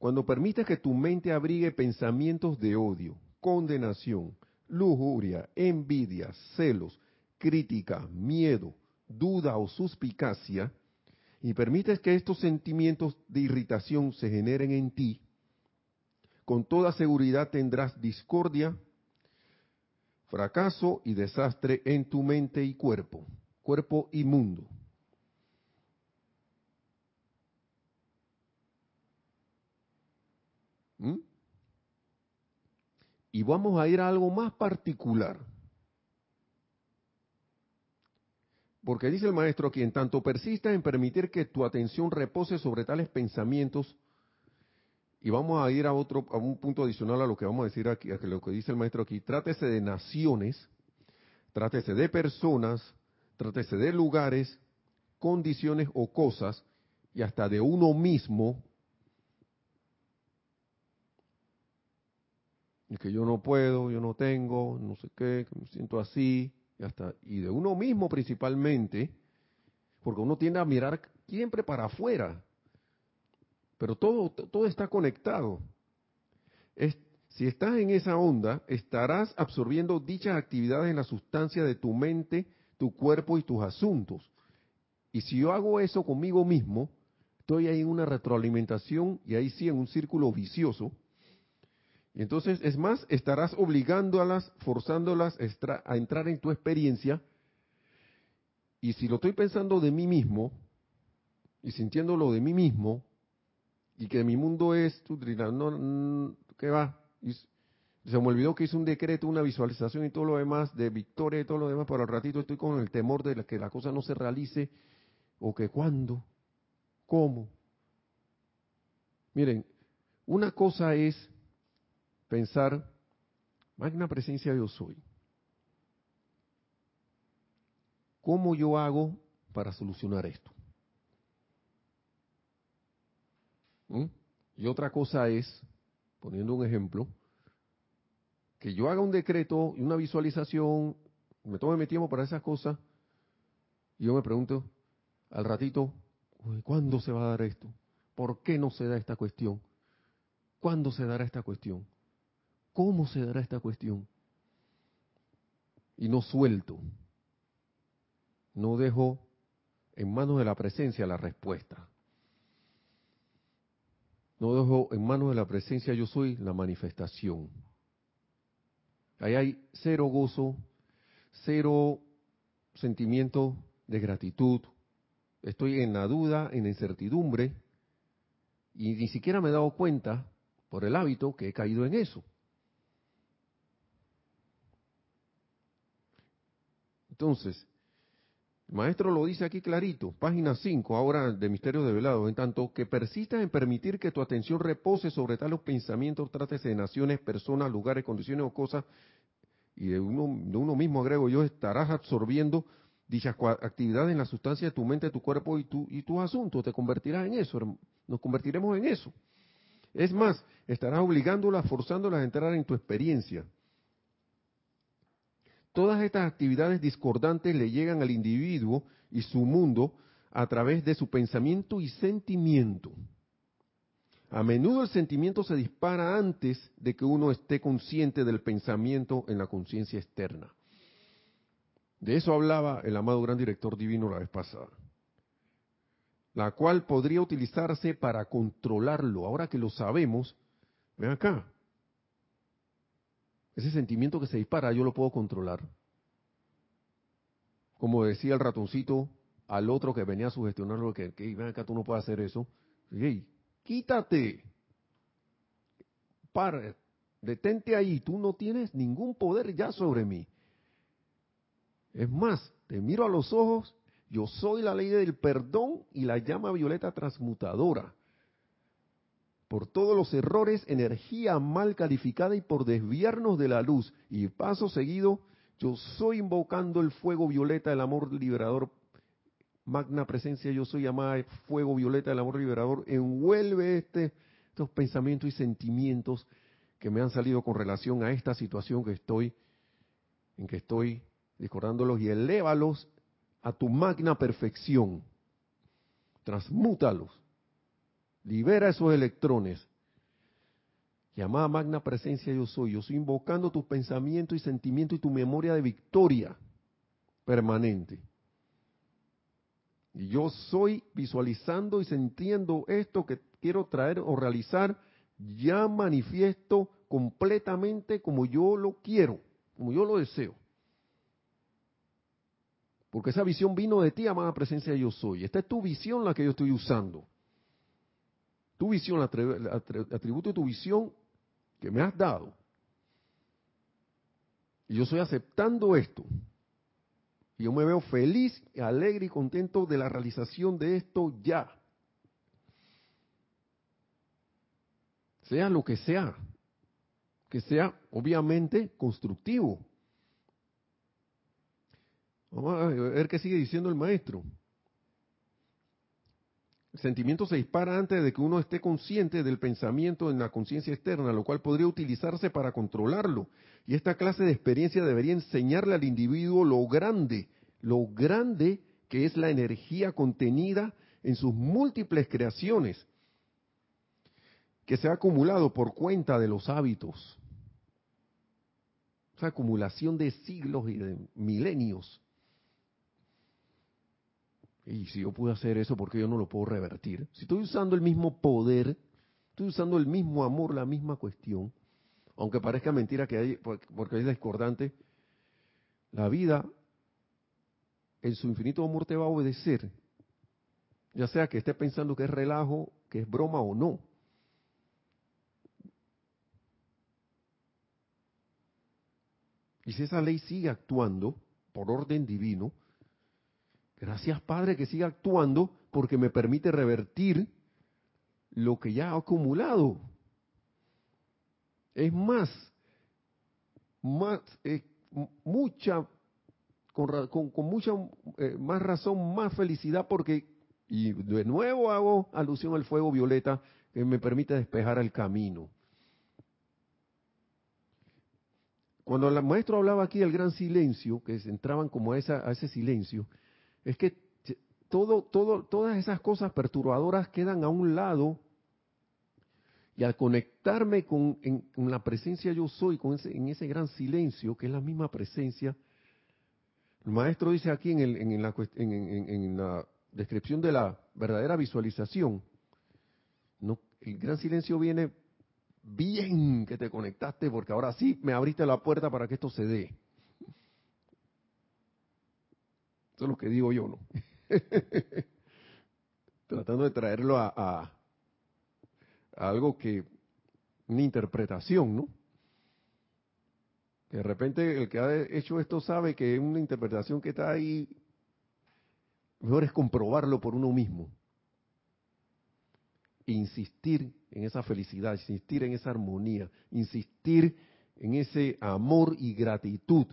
cuando permites que tu mente abrigue pensamientos de odio, condenación, lujuria, envidia, celos, crítica, miedo, duda o suspicacia, y permites que estos sentimientos de irritación se generen en ti, con toda seguridad tendrás discordia, fracaso y desastre en tu mente y cuerpo, cuerpo y mundo. ¿Mm? Y vamos a ir a algo más particular. Porque dice el maestro, quien tanto persista en permitir que tu atención repose sobre tales pensamientos, y vamos a ir a otro, a un punto adicional a lo que vamos a decir aquí, a lo que dice el maestro aquí. Trátese de naciones, trátese de personas, trátese de lugares, condiciones o cosas, y hasta de uno mismo. Y que yo no puedo, yo no tengo, no sé qué, que me siento así, y hasta, y de uno mismo principalmente, porque uno tiende a mirar siempre para afuera pero todo, todo está conectado. si estás en esa onda, estarás absorbiendo dichas actividades en la sustancia de tu mente, tu cuerpo y tus asuntos. Y si yo hago eso conmigo mismo, estoy ahí en una retroalimentación y ahí sí en un círculo vicioso. Y entonces, es más, estarás obligándolas, forzándolas a entrar en tu experiencia. Y si lo estoy pensando de mí mismo y sintiéndolo de mí mismo, y que mi mundo es, no, ¿qué va? se me olvidó que hice un decreto, una visualización y todo lo demás, de victoria y todo lo demás, pero al ratito estoy con el temor de que la cosa no se realice, o que cuándo, cómo. Miren, una cosa es pensar, magna presencia yo soy. ¿Cómo yo hago para solucionar esto? ¿Mm? Y otra cosa es, poniendo un ejemplo, que yo haga un decreto y una visualización, me tome mi tiempo para esas cosas, y yo me pregunto al ratito, ¿cuándo se va a dar esto? ¿Por qué no se da esta cuestión? ¿Cuándo se dará esta cuestión? ¿Cómo se dará esta cuestión? Y no suelto, no dejo en manos de la presencia la respuesta. No dejo en manos de la presencia yo soy la manifestación. Ahí hay cero gozo, cero sentimiento de gratitud. Estoy en la duda, en la incertidumbre, y ni siquiera me he dado cuenta, por el hábito, que he caído en eso. Entonces, el maestro lo dice aquí clarito, página 5, ahora de Misterio de Velado, en tanto que persistas en permitir que tu atención repose sobre tales pensamientos, trates de naciones, personas, lugares, condiciones o cosas, y de uno, de uno mismo agrego yo, estarás absorbiendo dichas actividades en la sustancia de tu mente, tu cuerpo y, tu, y tus asuntos, te convertirás en eso, nos convertiremos en eso. Es más, estarás obligándolas, forzándolas a entrar en tu experiencia. Todas estas actividades discordantes le llegan al individuo y su mundo a través de su pensamiento y sentimiento. A menudo el sentimiento se dispara antes de que uno esté consciente del pensamiento en la conciencia externa. De eso hablaba el amado gran director divino la vez pasada. La cual podría utilizarse para controlarlo. Ahora que lo sabemos, ven acá, ese sentimiento que se dispara, yo lo puedo controlar. Como decía el ratoncito al otro que venía a sugestionarlo, que, que ven acá, tú no puedes hacer eso. Hey, quítate. Para, detente ahí, tú no tienes ningún poder ya sobre mí. Es más, te miro a los ojos, yo soy la ley del perdón y la llama violeta transmutadora por todos los errores, energía mal calificada y por desviarnos de la luz. Y paso seguido, yo soy invocando el fuego violeta del amor liberador. Magna presencia, yo soy llamada fuego violeta del amor liberador. Envuelve este, estos pensamientos y sentimientos que me han salido con relación a esta situación que estoy, en que estoy discordándolos y elévalos a tu magna perfección. Transmútalos Libera esos electrones. Llamada magna presencia yo soy. Yo estoy invocando tus pensamientos y sentimientos y tu memoria de victoria permanente. Y yo soy visualizando y sintiendo esto que quiero traer o realizar, ya manifiesto completamente como yo lo quiero, como yo lo deseo. Porque esa visión vino de ti, amada presencia yo soy. Esta es tu visión la que yo estoy usando tu visión, atributo de tu visión que me has dado. Y yo estoy aceptando esto. Y yo me veo feliz, alegre y contento de la realización de esto ya. Sea lo que sea. Que sea obviamente constructivo. Vamos a ver qué sigue diciendo el maestro. El sentimiento se dispara antes de que uno esté consciente del pensamiento en la conciencia externa, lo cual podría utilizarse para controlarlo. Y esta clase de experiencia debería enseñarle al individuo lo grande, lo grande que es la energía contenida en sus múltiples creaciones, que se ha acumulado por cuenta de los hábitos. Esa acumulación de siglos y de milenios y si yo pude hacer eso, ¿por qué yo no lo puedo revertir? Si estoy usando el mismo poder, estoy usando el mismo amor, la misma cuestión, aunque parezca mentira que hay, porque es discordante, la vida en su infinito amor te va a obedecer, ya sea que esté pensando que es relajo, que es broma o no. Y si esa ley sigue actuando por orden divino, Gracias Padre que siga actuando porque me permite revertir lo que ya ha acumulado. Es más, más eh, mucha, con, mucha eh, más razón, más felicidad porque, y de nuevo hago alusión al fuego violeta, que me permite despejar el camino. Cuando el maestro hablaba aquí del gran silencio, que entraban como a, esa, a ese silencio, es que todo, todo, todas esas cosas perturbadoras quedan a un lado y al conectarme con la presencia yo soy, con ese, en ese gran silencio, que es la misma presencia, el maestro dice aquí en, el, en, la, en, la, descripción de la verdadera visualización, no, el gran silencio viene bien que te conectaste porque ahora sí me abriste la puerta para que esto se dé. Eso es lo que digo yo, ¿no? Tratando de traerlo a, a, algo que, una interpretación, ¿no? de repente el que ha hecho esto sabe que es una interpretación que está ahí, mejor es comprobarlo por uno mismo. Insistir en esa felicidad, insistir en esa armonía, insistir en ese amor y gratitud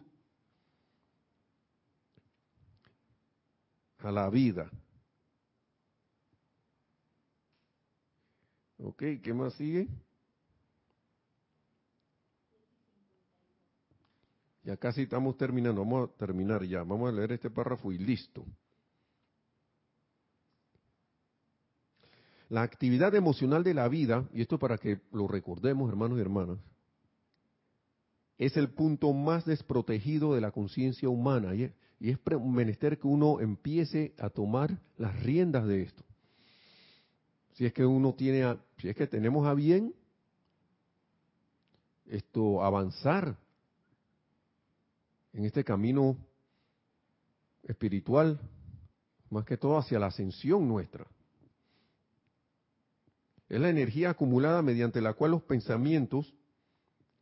a la vida. Ok, ¿qué más sigue? Ya casi estamos terminando, vamos a terminar ya, vamos a leer este párrafo y listo. La actividad emocional de la vida, y esto para que lo recordemos hermanos y hermanas, es el punto más desprotegido de la conciencia humana y es, menester que uno empiece a tomar las riendas de esto. Si es que uno tiene, si es que tenemos a bien esto avanzar en este camino espiritual, más que todo hacia la ascensión nuestra. Es la energía acumulada mediante la cual los pensamientos,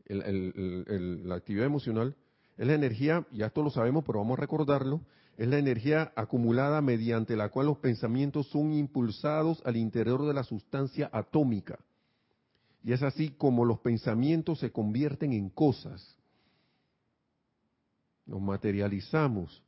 la actividad emocional, es la energía, ya esto lo sabemos, pero vamos a recordarlo, es la energía acumulada mediante la cual los pensamientos son impulsados al interior de la sustancia atómica. Y es así como los pensamientos se convierten en cosas nos materializamos.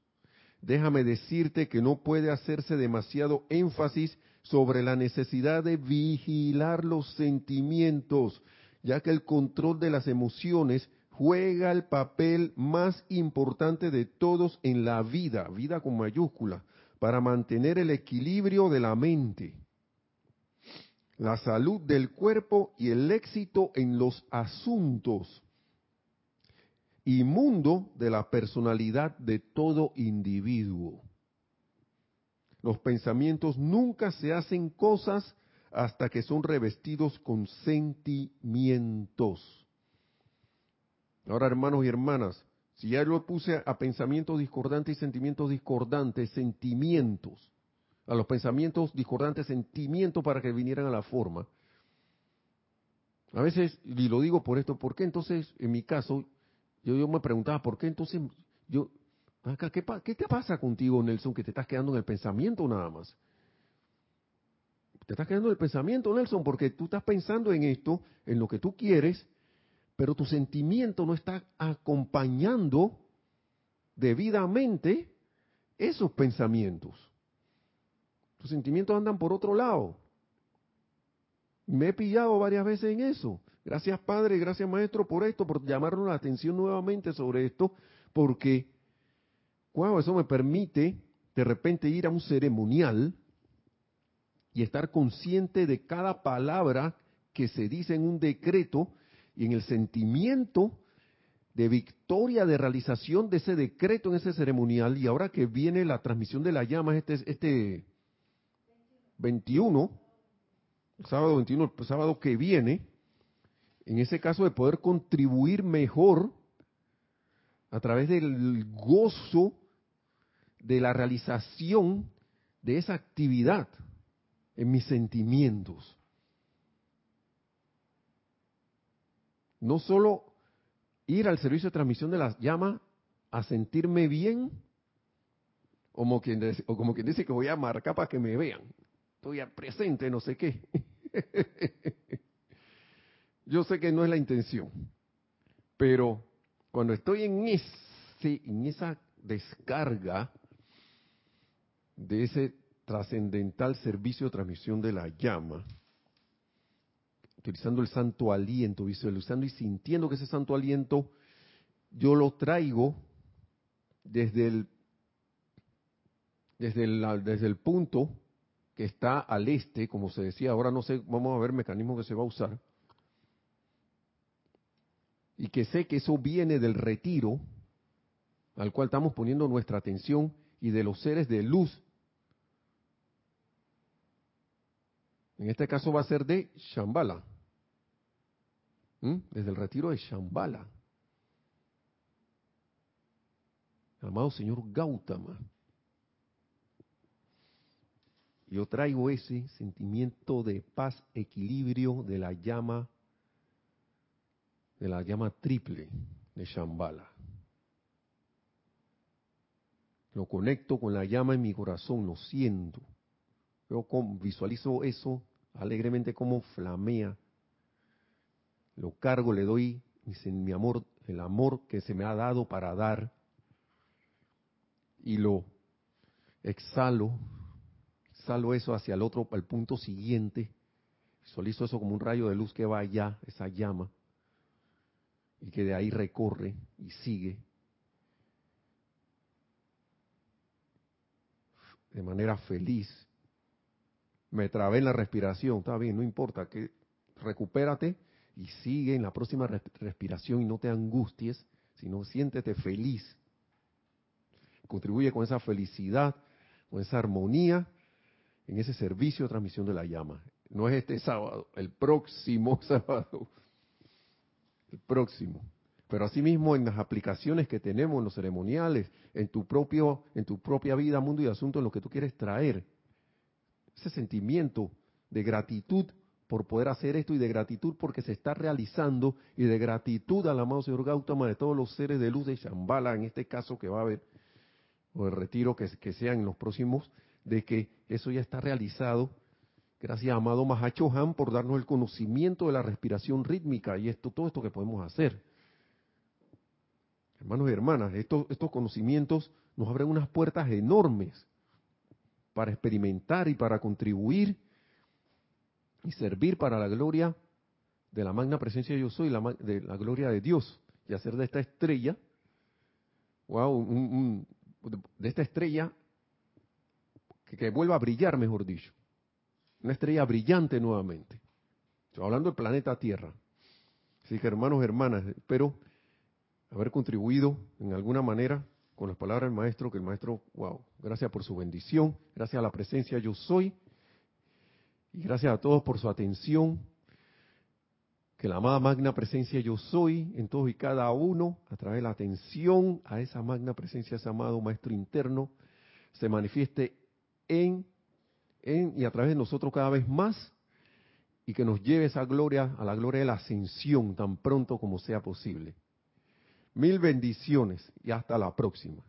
Déjame decirte que no puede hacerse demasiado énfasis sobre la necesidad de vigilar los sentimientos, ya que el control de las emociones juega el papel más importante de todos en la vida, vida con mayúscula, para mantener el equilibrio de la mente, la salud del cuerpo y el éxito en los asuntos y mundo de la personalidad de todo individuo. Los pensamientos nunca se hacen cosas hasta que son revestidos con sentimientos. Ahora, hermanos y hermanas, si ya lo puse a pensamientos discordantes y sentimientos discordantes, sentimientos, a los pensamientos discordantes, sentimientos para que vinieran a la forma. A veces, y lo digo por esto, ¿por qué entonces, en mi caso, yo, me preguntaba, ¿por qué entonces yo... ¿qué, ¿Qué te pasa contigo, Nelson, que te estás quedando en el pensamiento nada más? Te estás quedando el pensamiento, Nelson, porque tú estás pensando en esto, en lo que tú quieres, pero tu sentimiento no está acompañando debidamente esos pensamientos. Tus sentimientos andan por otro lado. Me he pillado varias veces en eso. Gracias Padre, gracias Maestro por esto, por llamarnos la atención nuevamente sobre esto, porque, wow, eso me permite de repente ir a un ceremonial y estar consciente de cada palabra que se dice en un decreto y en el sentimiento de victoria, de realización de ese decreto en ese ceremonial. Y ahora que viene la transmisión de la llama, este, este 21, el sábado 21, el sábado que viene, en ese caso de poder contribuir mejor a través del gozo de la realización de esa actividad en mis sentimientos. No solo ir al servicio de transmisión de las llamas a sentirme bien, o como quien dice que voy a marcar para que me vean. Estoy presente, no sé qué. Yo sé que no es la intención, pero cuando estoy en ese, en esa descarga de ese trascendental servicio de transmisión de la llama, utilizando el santo aliento, visualizando y sintiendo que ese santo aliento yo lo traigo desde el, desde el, desde el punto que está al este, como se decía, ahora no sé, vamos a ver el mecanismo que se va a usar, y que sé que eso viene del retiro al cual estamos poniendo nuestra atención y de los seres de luz. En este caso va a ser de Shambhala, desde el retiro de Shambhala. Amado Señor Gautama. Yo traigo ese sentimiento de paz, equilibrio de la llama, de la llama triple de Shambhala. Lo conecto con la llama en mi corazón, lo siento. Yo visualizo eso alegremente como flamea. Lo cargo, le doy mi amor, el amor que se me ha dado para dar. Y lo exhalo exhalo eso hacia el otro, al punto siguiente, visualizo eso como un rayo de luz que va allá, esa llama, y que de ahí recorre y sigue de manera feliz. Me trabé en la respiración, está bien, no importa, que recupérate y sigue en la próxima respiración y no te angusties, sino siéntete feliz. Contribuye con esa felicidad, con esa armonía en ese servicio de transmisión de la llama. No es este sábado, el próximo sábado. El próximo. Pero asimismo en las aplicaciones que tenemos, en los ceremoniales, en tu propio, en tu propia vida, mundo y asunto, en lo que tú quieres traer. Ese sentimiento de gratitud por poder hacer esto y de gratitud porque se está realizando y de gratitud al amado señor Gautama de todos los seres de luz de Shambhala, en este caso que va a haber, o el retiro que, que sean en los próximos de que eso ya está realizado. Gracias, amado Mahacho Han, por darnos el conocimiento de la respiración rítmica y esto, todo esto que podemos hacer. Hermanos y hermanas, estos, estos conocimientos nos abren unas puertas enormes para experimentar y para contribuir y servir para la gloria de la magna presencia de yo soy, la, de la gloria de Dios, y hacer de esta estrella, wow, de esta estrella que, vuelva a brillar, mejor dicho. Una estrella brillante nuevamente. Estoy hablando del planeta Tierra. Así que hermanos, hermanas, espero haber contribuido en alguna manera con las palabras del maestro, que el maestro, wow, gracias por su bendición, gracias a la presencia yo soy, y gracias a todos por su atención, que la amada magna presencia yo soy en todos y cada uno, a través de la atención a esa magna presencia, ese amado maestro interno, se manifieste en, en y a través de nosotros cada vez más y que nos lleve esa gloria a la gloria de la ascensión tan pronto como sea posible. Mil bendiciones y hasta la próxima.